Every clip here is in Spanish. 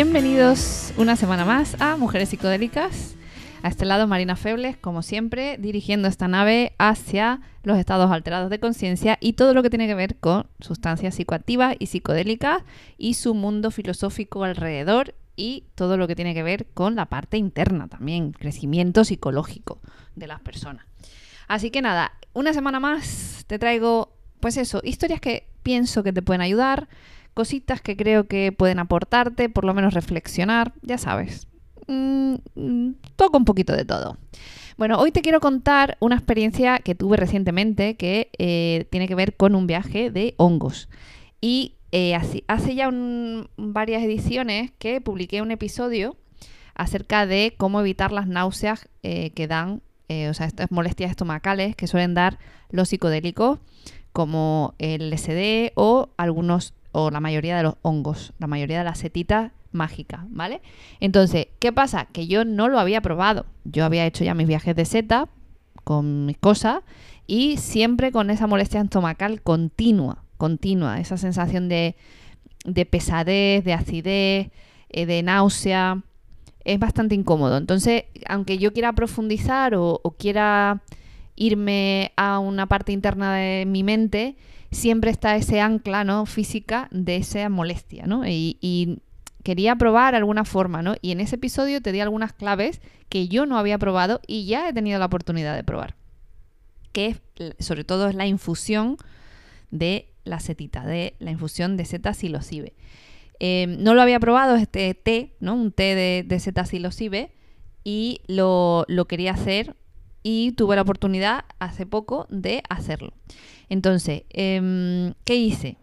Bienvenidos una semana más a Mujeres Psicodélicas. A este lado Marina Febles, como siempre, dirigiendo esta nave hacia los estados alterados de conciencia y todo lo que tiene que ver con sustancias psicoactivas y psicodélicas y su mundo filosófico alrededor y todo lo que tiene que ver con la parte interna también, crecimiento psicológico de las personas. Así que nada, una semana más te traigo, pues eso, historias que pienso que te pueden ayudar, cositas que creo que pueden aportarte, por lo menos reflexionar, ya sabes, mm, mm, toco un poquito de todo. Bueno, hoy te quiero contar una experiencia que tuve recientemente que eh, tiene que ver con un viaje de hongos. Y eh, hace ya varias ediciones que publiqué un episodio acerca de cómo evitar las náuseas eh, que dan o sea, estas molestias estomacales que suelen dar los psicodélicos, como el LSD o algunos, o la mayoría de los hongos, la mayoría de las setitas mágicas, ¿vale? Entonces, ¿qué pasa? Que yo no lo había probado. Yo había hecho ya mis viajes de seta con mis cosas y siempre con esa molestia estomacal continua, continua, esa sensación de, de pesadez, de acidez, eh, de náusea es bastante incómodo. Entonces, aunque yo quiera profundizar o, quiera irme a una parte interna de mi mente, siempre está ese ancla ¿no? física de esa molestia. ¿no? Y, quería probar alguna forma, ¿no? Y en ese episodio te di algunas claves que yo no había probado y ya he tenido la oportunidad de probar. Que sobre todo es la infusión de la setita, de la infusión de seta psilocibe. Em, no lo había probado este té, ¿no? Un té de, de y lo, quería hacer y tuve la oportunidad hace poco de hacerlo. Entonces, em, ¿qué hice?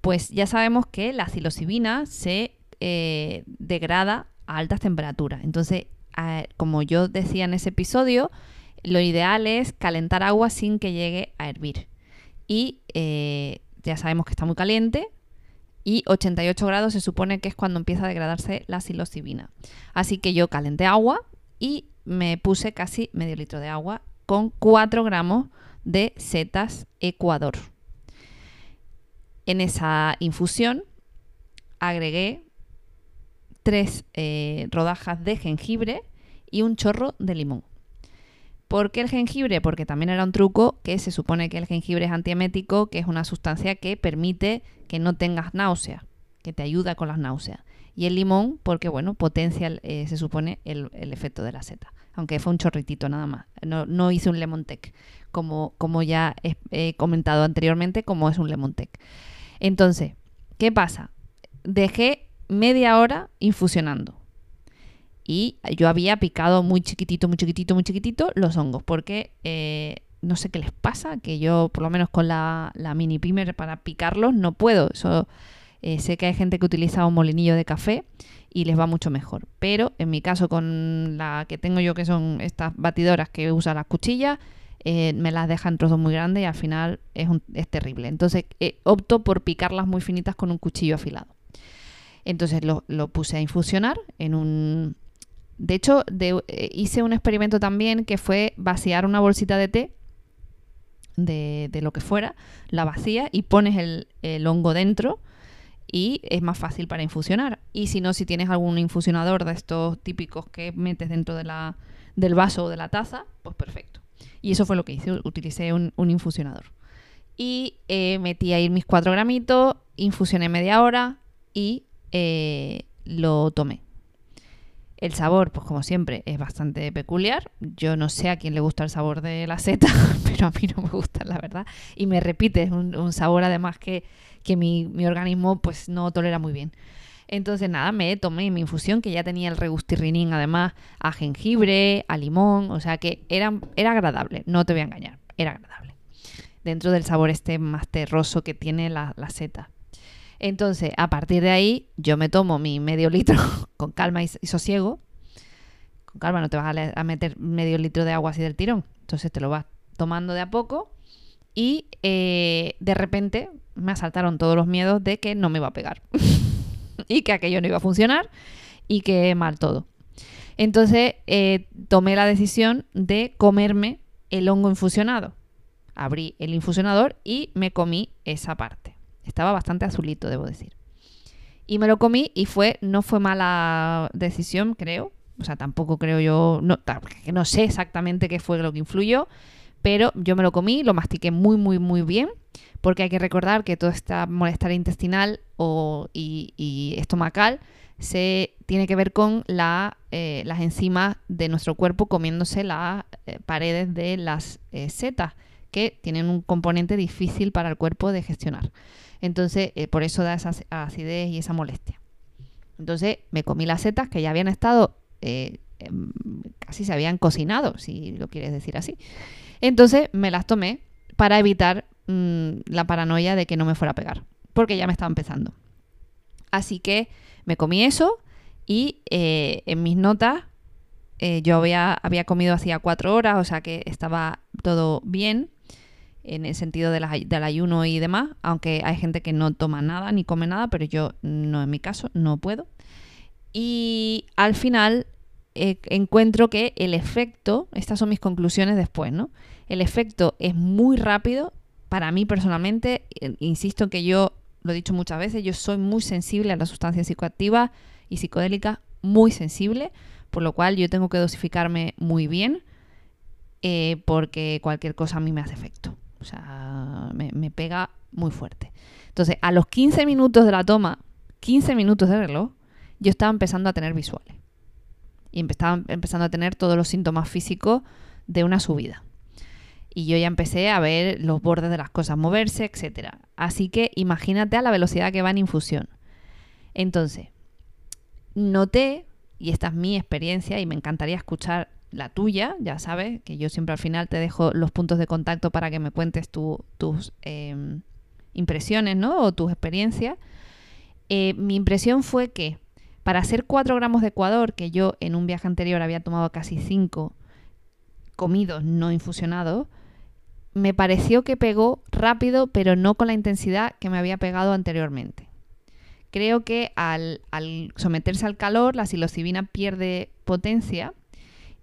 Pues ya sabemos que la psilocibina se eh, degrada a altas temperaturas. Entonces, como yo decía en ese episodio, lo ideal es calentar agua sin que llegue a hervir. Y eh, ya sabemos que está muy caliente, y 88 grados se supone que es cuando empieza a degradarse la psilocibina. Así que yo calenté agua y me puse casi medio litro de agua con 4 gramos de setas Ecuador. En esa infusión agregué 3 eh, rodajas de jengibre y un chorro de limón. ¿Por qué el jengibre? Porque también era un truco que se supone que el jengibre es antiemético, que es una sustancia que permite que no tengas náusea, que te ayuda con las náuseas. Y el limón, porque bueno, potencia, eh, se supone, el, efecto de la seta. Aunque fue un chorritito nada más. No, hice un lemon tech, como, como ya he, comentado anteriormente, como es un lemon tech. Entonces, ¿qué pasa? Dejé media hora infusionando y yo había picado muy chiquitito, muy chiquitito, muy chiquitito los hongos, porque eh, no sé qué les pasa, que yo por lo menos con la, mini pimer para picarlos no puedo. Eso, eh, sé que hay gente que utiliza un molinillo de café y les va mucho mejor. Pero en mi caso con la que tengo yo, que son estas batidoras que usan las cuchillas, eh, me las dejan trozos muy grandes y al final es, es terrible. Entonces opto por picarlas muy finitas con un cuchillo afilado. Entonces lo, lo puse a infusionar en un, de hecho, eh, hice un experimento también que fue vaciar una bolsita de té, de, lo que fuera, la vacía y pones el, hongo dentro y es más fácil para infusionar. Y si no, si tienes algún infusionador de estos típicos que metes dentro de la, del vaso o de la taza, pues perfecto. Y eso fue lo que hice, utilicé un, infusionador. Y eh, metí ahí mis cuatro gramitos, infusioné media hora y eh, lo tomé. El sabor, pues como siempre, es bastante peculiar. Yo no sé a quién le gusta el sabor de la seta, pero a mí no me gusta, la verdad. Y me repite, es un, sabor además que, mi, organismo pues no tolera muy bien. Entonces nada, me tomé mi infusión que ya tenía el regustirrinín además a jengibre, a limón, o sea que era, era agradable, no te voy a engañar, era agradable. Dentro del sabor este más terroso que tiene la, la seta. Entonces, a partir de ahí, yo me tomo mi medio litro con calma y, sosiego. Con calma no te vas a, meter medio litro de agua así del tirón. Entonces te lo vas tomando de a poco y eh, de repente me asaltaron todos los miedos de que no me iba a pegar y que aquello no iba a funcionar y que mal todo. Entonces eh, tomé la decisión de comerme el hongo infusionado. Abrí el infusionador y me comí esa parte. Estaba bastante azulito, debo decir. Y me lo comí y fue, no fue mala decisión, creo. O sea, tampoco creo yo, no, no sé exactamente qué fue lo que influyó, pero yo me lo comí, lo mastiqué muy, muy, muy bien, porque hay que recordar que toda esta molestar intestinal o, y, estomacal se tiene que ver con eh, las enzimas de nuestro cuerpo comiéndose las eh, paredes de las eh, setas, que tienen un componente difícil para el cuerpo de gestionar. Entonces, por eso da esa acidez y esa molestia. Entonces, me comí las setas que ya habían estado, em, casi se habían cocinado, si lo quieres decir así. Entonces, me las tomé para evitar mm, la paranoia de que no me fuera a pegar, porque ya me estaba empezando. Así que me comí eso y eh, en mis notas eh, yo había, había comido hacía cuatro horas, o sea que estaba todo bien en el sentido de del ayuno y demás, aunque hay gente que no toma nada ni come nada, pero yo no en mi caso, no puedo. Y al final eh, encuentro que el efecto, estas son mis conclusiones después, ¿no? El efecto es muy rápido. Para mí personalmente, insisto que yo, lo he dicho muchas veces, yo soy muy sensible a las sustancias psicoactivas y psicodélicas, muy sensible, por lo cual yo tengo que dosificarme muy bien, eh, porque cualquier cosa a mí me hace efecto. O sea, me, me pega muy fuerte. Entonces, a los 15 minutos de la toma, 15 minutos de reloj, yo estaba empezando a tener visuales. Y estaba empezando a tener todos los síntomas físicos de una subida y yo ya empecé a ver los bordes de las cosas moverse, etc. Así que imagínate a la velocidad que va en infusión. Entonces, noté, y esta es mi experiencia y me encantaría escuchar la tuya, ya sabes, que yo siempre al final te dejo los puntos de contacto para que me cuentes tus em, impresiones, ¿no? O tus experiencias. Eh, mi impresión fue que para hacer 4 gramos de Ecuador, que yo en un viaje anterior había tomado casi 5 comidos no infusionados, me pareció que pegó rápido, pero no con la intensidad que me había pegado anteriormente. Creo que al, someterse al calor, la psilocibina pierde potencia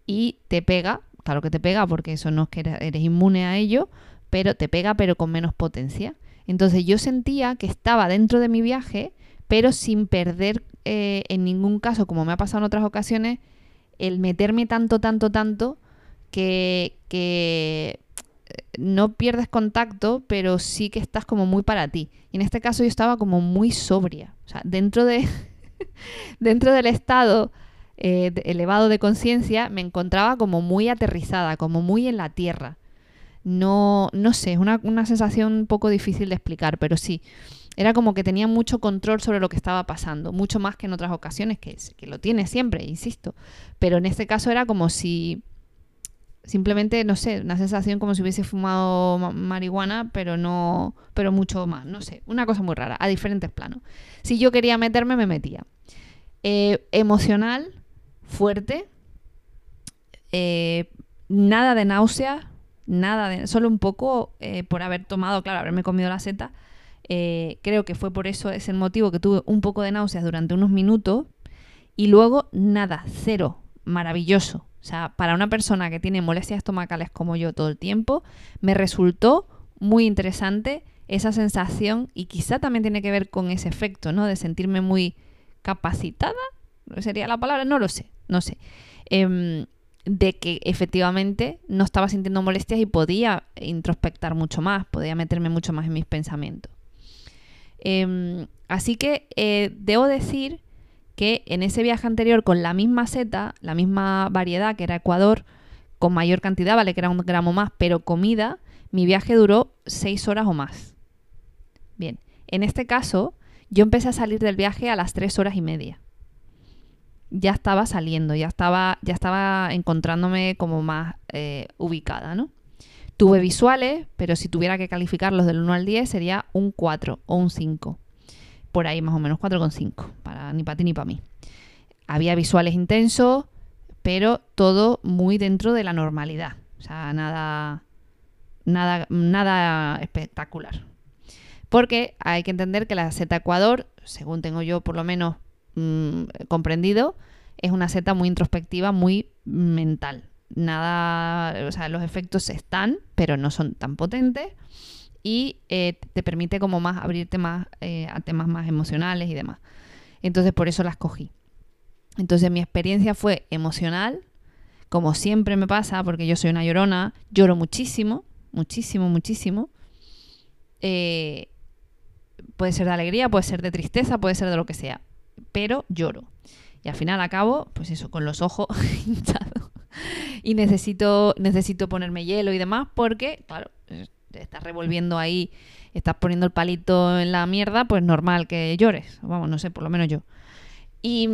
y te pega, claro que te pega porque eso no es que eres inmune a ello, pero te pega pero con menos potencia. Entonces yo sentía que estaba dentro de mi viaje, pero sin perder eh, en ningún caso, como me ha pasado en otras ocasiones, el meterme tanto, tanto, tanto que, que no pierdes contacto, pero sí que estás como muy para ti. Y en este caso yo estaba como muy sobria. O sea, dentro, de dentro del estado eh, elevado de conciencia me encontraba como muy aterrizada, como muy en la tierra. No, no sé, es una, sensación un poco difícil de explicar, pero sí. Era como que tenía mucho control sobre lo que estaba pasando, mucho más que en otras ocasiones, que, que lo tiene siempre, insisto. Pero en este caso era como si simplemente, no sé, una sensación como si hubiese fumado marihuana, pero no, pero mucho más, no sé, una cosa muy rara, a diferentes planos. Si yo quería meterme, me metía. Eh, emocional, fuerte, eh, nada de náusea, nada de, solo un poco eh, por haber tomado, claro, haberme comido la seta. creo que fue por eso, es el motivo que tuve un poco de náuseas durante unos minutos y luego nada, cero, maravilloso. O sea, para una persona que tiene molestias estomacales como yo todo el tiempo, me resultó muy interesante esa sensación y quizá también tiene que ver con ese efecto, ¿no? De sentirme muy capacitada, sería la palabra, no lo sé, no sé. Em, de que efectivamente no estaba sintiendo molestias y podía introspectar mucho más, podía meterme mucho más en mis pensamientos. Em, así que eh, debo decir que en ese viaje anterior con la misma seta, la misma variedad que era Ecuador, con mayor cantidad, vale que era un gramo más, pero comida, mi viaje duró seis horas o más. Bien, en este caso yo empecé a salir del viaje a las tres horas y media. Ya estaba saliendo, ya estaba, ya estaba encontrándome como más eh, ubicada, ¿no? Tuve visuales, pero si tuviera que calificarlos del 1 al 10 sería un 4 o un 5 por ahí más o menos 4,5, para ni para ti ni para mí. Había visuales intensos, pero todo muy dentro de la normalidad. O sea, nada, nada, nada espectacular. Porque hay que entender que la seta Ecuador, según tengo yo por lo menos mm, comprendido, es una seta muy introspectiva, muy mental. Nada, o sea, los efectos están, pero no son tan potentes y eh, te permite como más abrirte más eh, a temas más emocionales y demás. Entonces por eso la escogí. Entonces mi experiencia fue emocional, como siempre me pasa, porque yo soy una llorona, lloro muchísimo, muchísimo, muchísimo. Eh, puede ser de alegría, puede ser de tristeza, puede ser de lo que sea, pero lloro. Y al final acabo, pues eso, con los ojos hinchados. Y necesito, necesito ponerme hielo y demás porque, claro, estás revolviendo ahí, estás poniendo el palito en la mierda, pues normal que llores. Vamos, no sé, por lo menos yo. Y,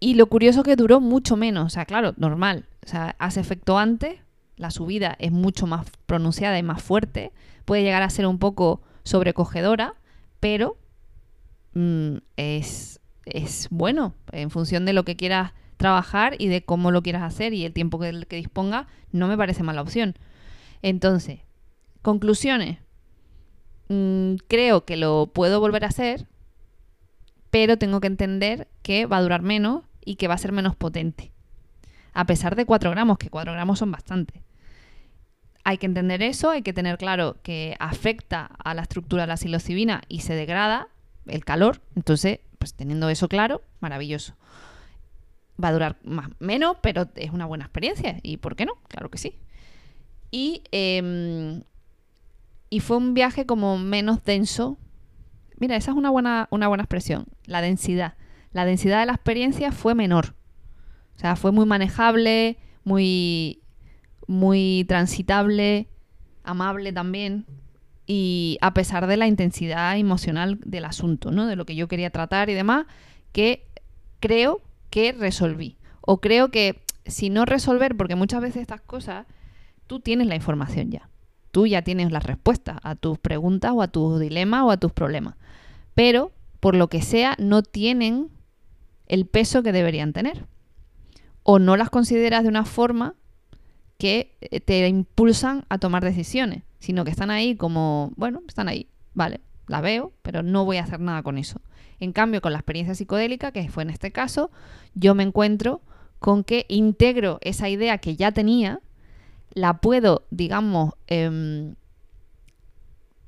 y lo curioso es que duró mucho menos. O sea, claro, normal. O sea, hace efecto antes, la subida es mucho más pronunciada y más fuerte. Puede llegar a ser un poco sobrecogedora, pero mm, es, es bueno en función de lo que quieras trabajar y de cómo lo quieras hacer y el tiempo que, que disponga, no me parece mala opción. Entonces, conclusiones. Mm, creo que lo puedo volver a hacer, pero tengo que entender que va a durar menos y que va a ser menos potente. A pesar de 4 gramos, que 4 gramos son bastante. Hay que entender eso, hay que tener claro que afecta a la estructura de la psilocibina y se degrada el calor. Entonces, pues teniendo eso claro, maravilloso. Va a durar más, menos, pero es una buena experiencia. ¿Y por qué no? Claro que sí. Y, em, y fue un viaje como menos denso. Mira, esa es una buena, una buena expresión. La densidad. La densidad de la experiencia fue menor. O sea, fue muy manejable, muy muy transitable, amable también, y a pesar de la intensidad emocional del asunto, ¿no? De lo que yo quería tratar y demás, que creo que resolví. O creo que si no resolver, porque muchas veces estas cosas, tú tienes la información ya. Tú ya tienes las respuestas a tus preguntas o a tus dilemas o a tus problemas. Pero, por lo que sea, no tienen el peso que deberían tener. O no las consideras de una forma que eh, te impulsan a tomar decisiones, sino que están ahí como, bueno, están ahí, vale, la veo, pero no voy a hacer nada con eso. En cambio, con la experiencia psicodélica, que fue en este caso, yo me encuentro con que integro esa idea que ya tenía, la puedo, digamos, em,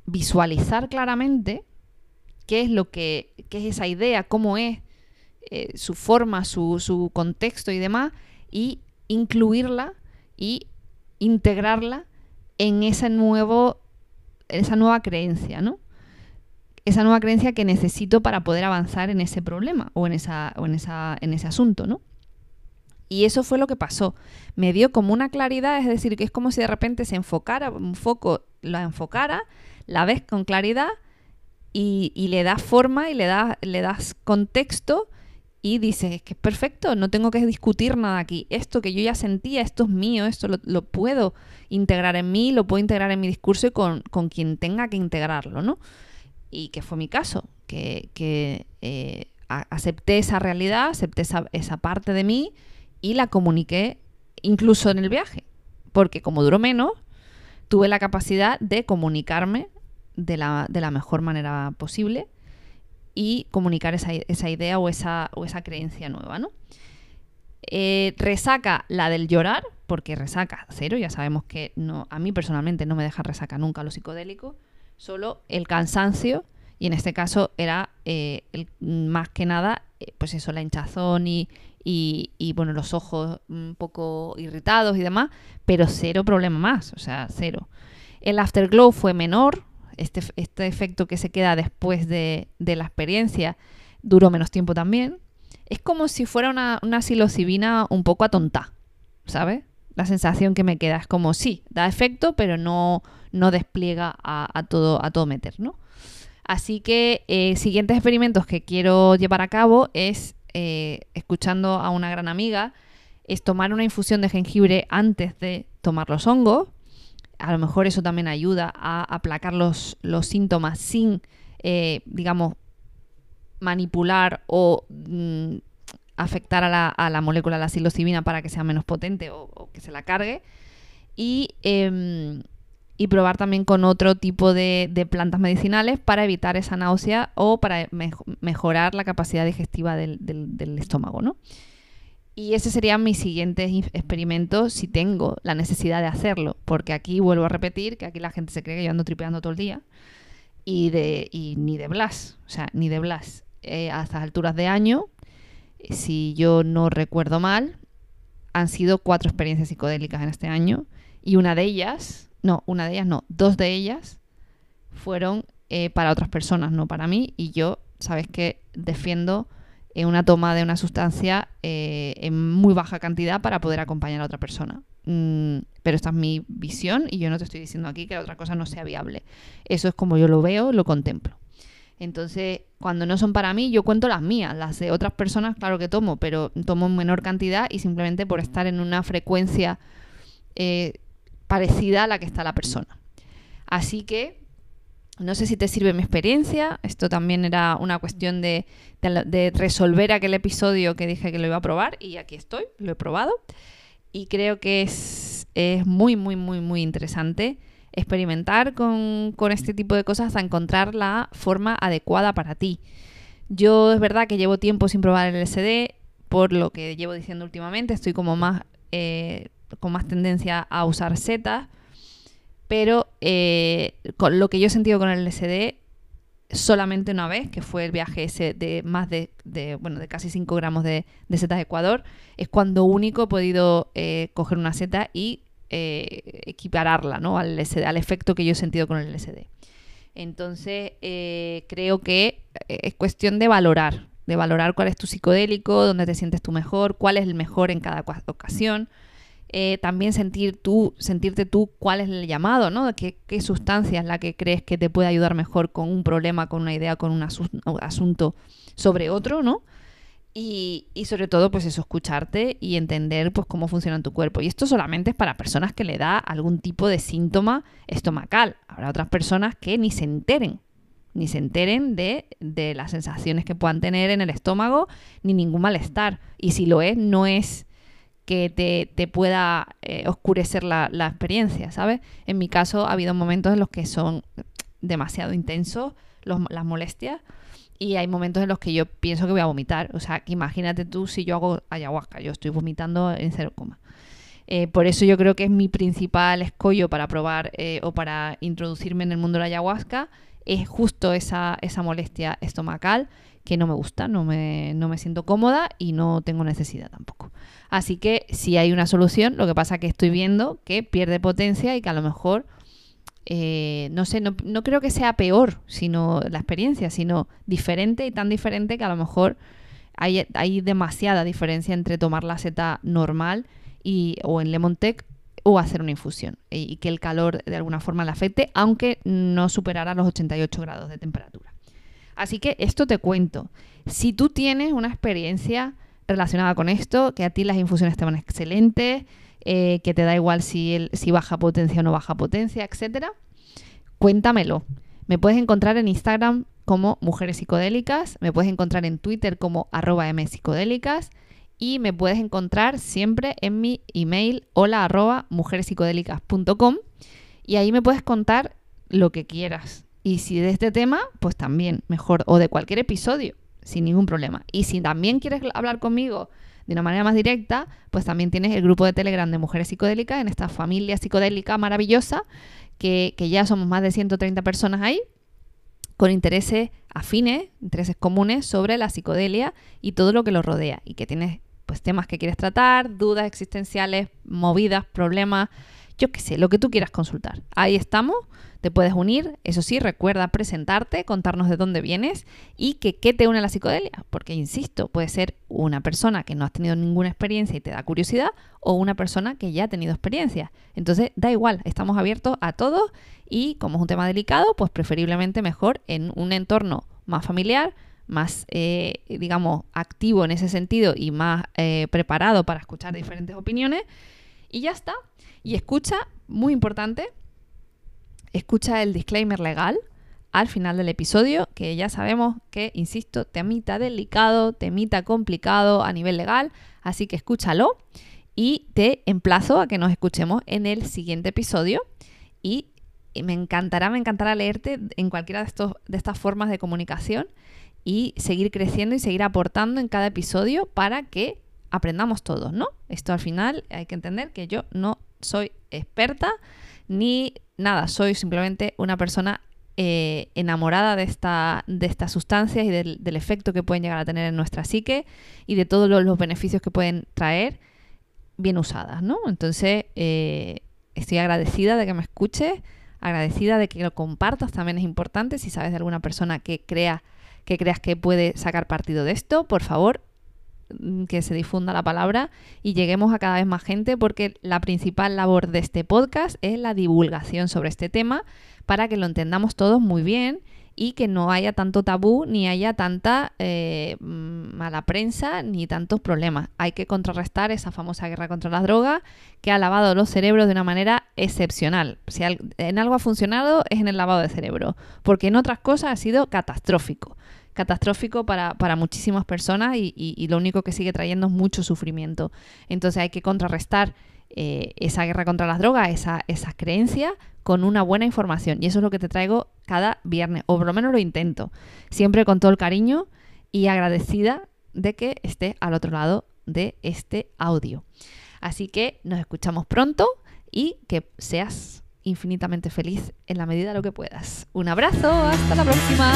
visualizar claramente qué es lo que, qué es esa idea, cómo es eh, su forma, su, su contexto y demás, y incluirla y integrarla en nuevo, esa nueva creencia, ¿no? Esa nueva creencia que necesito para poder avanzar en ese problema o en, esa, o en, esa, en ese asunto, ¿no? Y eso fue lo que pasó. Me dio como una claridad, es decir, que es como si de repente se enfocara, un foco la enfocara, la ves con claridad y, le das forma y le, das le das contexto y dices, que es perfecto, no tengo que discutir nada aquí. Esto que yo ya sentía, esto es mío, esto lo, puedo integrar en mí, lo puedo integrar en mi discurso y con, quien tenga que integrarlo, ¿no? Y que fue mi caso, que, eh, acepté esa realidad, acepté esa, esa parte de mí y la comuniqué incluso en el viaje, porque como duró menos, tuve la capacidad de comunicarme de la, de la mejor manera posible y comunicar esa, idea o esa, o esa creencia nueva, ¿no? Eh, resaca la del llorar, porque resaca cero, ya sabemos que no, a mí personalmente no me deja resaca nunca lo psicodélico, solo el cansancio, y en este caso era eh, más que nada, eh, pues eso, la hinchazón y, y, bueno, los ojos un poco irritados y demás, pero cero problema más, o sea, cero. El afterglow fue menor, este, este, efecto que se queda después de, la experiencia duró menos tiempo también. Es como si fuera una, una psilocibina un poco atonta, ¿sabes? La sensación que me queda es como, sí, da efecto, pero no, no despliega a, todo, a todo meter, ¿no? Así que eh, siguientes experimentos que quiero llevar a cabo es, eh, escuchando a una gran amiga, es tomar una infusión de jengibre antes de tomar los hongos, a lo mejor eso también ayuda a aplacar los, síntomas sin, eh, digamos, manipular o mm, afectar a la, a la, molécula de la psilocibina para que sea menos potente o, que se la cargue. Y, em, y, probar también con otro tipo de, plantas medicinales para evitar esa náusea o para mejorar la capacidad digestiva del, estómago, ¿no? Y ese sería mi siguiente experimento si tengo la necesidad de hacerlo. Porque aquí vuelvo a repetir que aquí la gente se cree que yo ando tripeando todo el día. Y, de, y ni de Blas. O sea, ni de Blas. eh, a estas alturas de año, si yo no recuerdo mal, han sido cuatro experiencias psicodélicas en este año y una de ellas, no, una de ellas no, dos de ellas fueron eh, para otras personas, no para mí, y yo, sabes que defiendo eh, una toma de una sustancia eh, en muy baja cantidad para poder acompañar a otra persona. Mm, pero esta es mi visión y yo no te estoy diciendo aquí que la otra cosa no sea viable. Eso es como yo lo veo, lo contemplo. Entonces, cuando no son para mí, yo cuento las mías. Las de otras personas, claro que tomo, pero tomo en menor cantidad y simplemente por estar en una frecuencia parecida a la que está la persona. Así que no sé si te sirve mi experiencia. Esto también era una cuestión de, resolver aquel episodio que dije que lo iba a probar y aquí estoy, lo he probado. Y creo que es, es muy, muy, muy, muy interesante experimentar con, este tipo de cosas hasta encontrar la forma adecuada para ti. Yo es verdad que llevo tiempo sin probar el LSD, por lo que llevo diciendo últimamente, estoy como más eh, con más tendencia a usar setas, pero eh, con lo que yo he sentido con el LSD solamente una vez, que fue el viaje ese de más de, bueno, de casi 5 gramos de, setas de Ecuador, es cuando único he podido eh, coger una seta y eh, equipararla ¿no? al, al efecto que yo he sentido con el LSD. Entonces, creo que es cuestión de valorar, de valorar cuál es tu psicodélico, dónde te sientes tú mejor, cuál es el mejor en cada ocasión. También sentir tú, sentirte tú cuál es el llamado, ¿no? ¿Qué, qué sustancia es la que crees que te puede ayudar mejor con un problema, con una idea, con un asunto sobre otro, ¿no? Y, sobre todo, pues eso, escucharte y entender pues cómo funciona tu cuerpo. Y esto solamente es para personas que le da algún tipo de síntoma estomacal. Habrá otras personas que ni se enteren, ni se enteren de, las sensaciones que puedan tener en el estómago, ni ningún malestar. Y si lo es, no es que te, pueda eh, oscurecer la, la experiencia, ¿sabes? En mi caso ha habido momentos en los que son demasiado intensos las molestias y hay momentos en los que yo pienso que voy a vomitar. O sea, que imagínate tú si yo hago ayahuasca, yo estoy vomitando en cero coma. Eh, por eso yo creo que es mi principal escollo para probar eh, o para introducirme en el mundo de la ayahuasca, es justo esa, esa molestia estomacal que no me gusta, no me, no me siento cómoda y no tengo necesidad tampoco. Así que si hay una solución, lo que pasa es que estoy viendo que pierde potencia y que a lo mejor eh, no sé, no, creo que sea peor sino la experiencia, sino diferente y tan diferente que a lo mejor hay, hay demasiada diferencia entre tomar la seta normal y, o en Lemon Tech o hacer una infusión y, que el calor de alguna forma le afecte, aunque no superara los 88 grados de temperatura. Así que esto te cuento. Si tú tienes una experiencia relacionada con esto, que a ti las infusiones te van excelentes, eh, que te da igual si, si baja potencia o no baja potencia, etcétera, cuéntamelo. Me puedes encontrar en Instagram como Mujeres Psicodélicas, me puedes encontrar en Twitter como arroba msicodélicas y me puedes encontrar siempre en mi email hola arroba y ahí me puedes contar lo que quieras. Y si de este tema, pues también mejor, o de cualquier episodio, sin ningún problema. Y si también quieres hablar conmigo de una manera más directa, pues también tienes el grupo de Telegram de Mujeres Psicodélicas en esta familia psicodélica maravillosa, que, ya somos más de 130 personas ahí, con intereses afines, intereses comunes sobre la psicodelia y todo lo que lo rodea, y que tienes pues temas que quieres tratar, dudas existenciales, movidas, problemas, yo qué sé, lo que tú quieras consultar. Ahí estamos te puedes unir, eso sí, recuerda presentarte, contarnos de dónde vienes y que qué te une a la psicodelia, porque insisto, puede ser una persona que no has tenido ninguna experiencia y te da curiosidad o una persona que ya ha tenido experiencia. Entonces, da igual, estamos abiertos a todo y como es un tema delicado, pues preferiblemente mejor en un entorno más familiar, más, eh, digamos, activo en ese sentido y más eh, preparado para escuchar diferentes opiniones. Y ya está. Y escucha, muy importante, escucha el disclaimer legal al final del episodio, que ya sabemos que, insisto, temita delicado, temita complicado a nivel legal, así que escúchalo y te emplazo a que nos escuchemos en el siguiente episodio y me encantará, me encantará leerte en cualquiera de, estos, de estas formas de comunicación y seguir creciendo y seguir aportando en cada episodio para que aprendamos todos, ¿no? Esto al final hay que entender que yo no soy experta ni nada, soy simplemente una persona eh, enamorada de, esta, de estas sustancias y del, efecto que pueden llegar a tener en nuestra psique y de todos los, beneficios que pueden traer bien usadas, ¿no? Entonces, eh, estoy agradecida de que me escuches, agradecida de que lo compartas, también es importante. Si sabes de alguna persona que crea que creas que puede sacar partido de esto, por favor, que se difunda la palabra y lleguemos a cada vez más gente porque la principal labor de este podcast es la divulgación sobre este tema para que lo entendamos todos muy bien y que no haya tanto tabú ni haya tanta eh, mm, mala prensa ni tantos problemas. Hay que contrarrestar esa famosa guerra contra las drogas que ha lavado los cerebros de una manera excepcional. Si en algo ha funcionado es en el lavado de cerebro, porque en otras cosas ha sido catastrófico catastrófico para, muchísimas personas y, lo único que sigue trayendo es mucho sufrimiento. Entonces hay que contrarrestar eh, esa guerra contra las drogas, esa, esas creencias, con una buena información. Y eso es lo que te traigo cada viernes, o por lo menos lo intento, siempre con todo el cariño y agradecida de que esté al otro lado de este audio. Así que nos escuchamos pronto y que seas infinitamente feliz en la medida de lo que puedas. Un abrazo, hasta la próxima.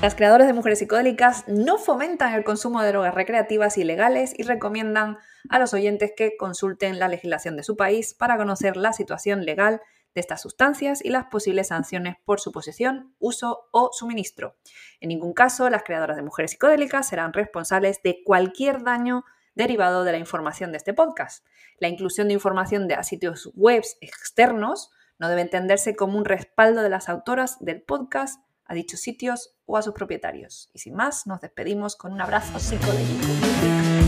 Las creadoras de mujeres psicodélicas no fomentan el consumo de drogas recreativas ilegales y recomiendan a los oyentes que consulten la legislación de su país para conocer la situación legal de estas sustancias y las posibles sanciones por su posesión, uso o suministro. En ningún caso, las creadoras de mujeres psicodélicas serán responsables de cualquier daño derivado de la información de este podcast. La inclusión de información de sitios web externos no debe entenderse como un respaldo de las autoras del podcast a dichos sitios o a sus propietarios. Y sin más, nos despedimos con un abrazo psicodélico.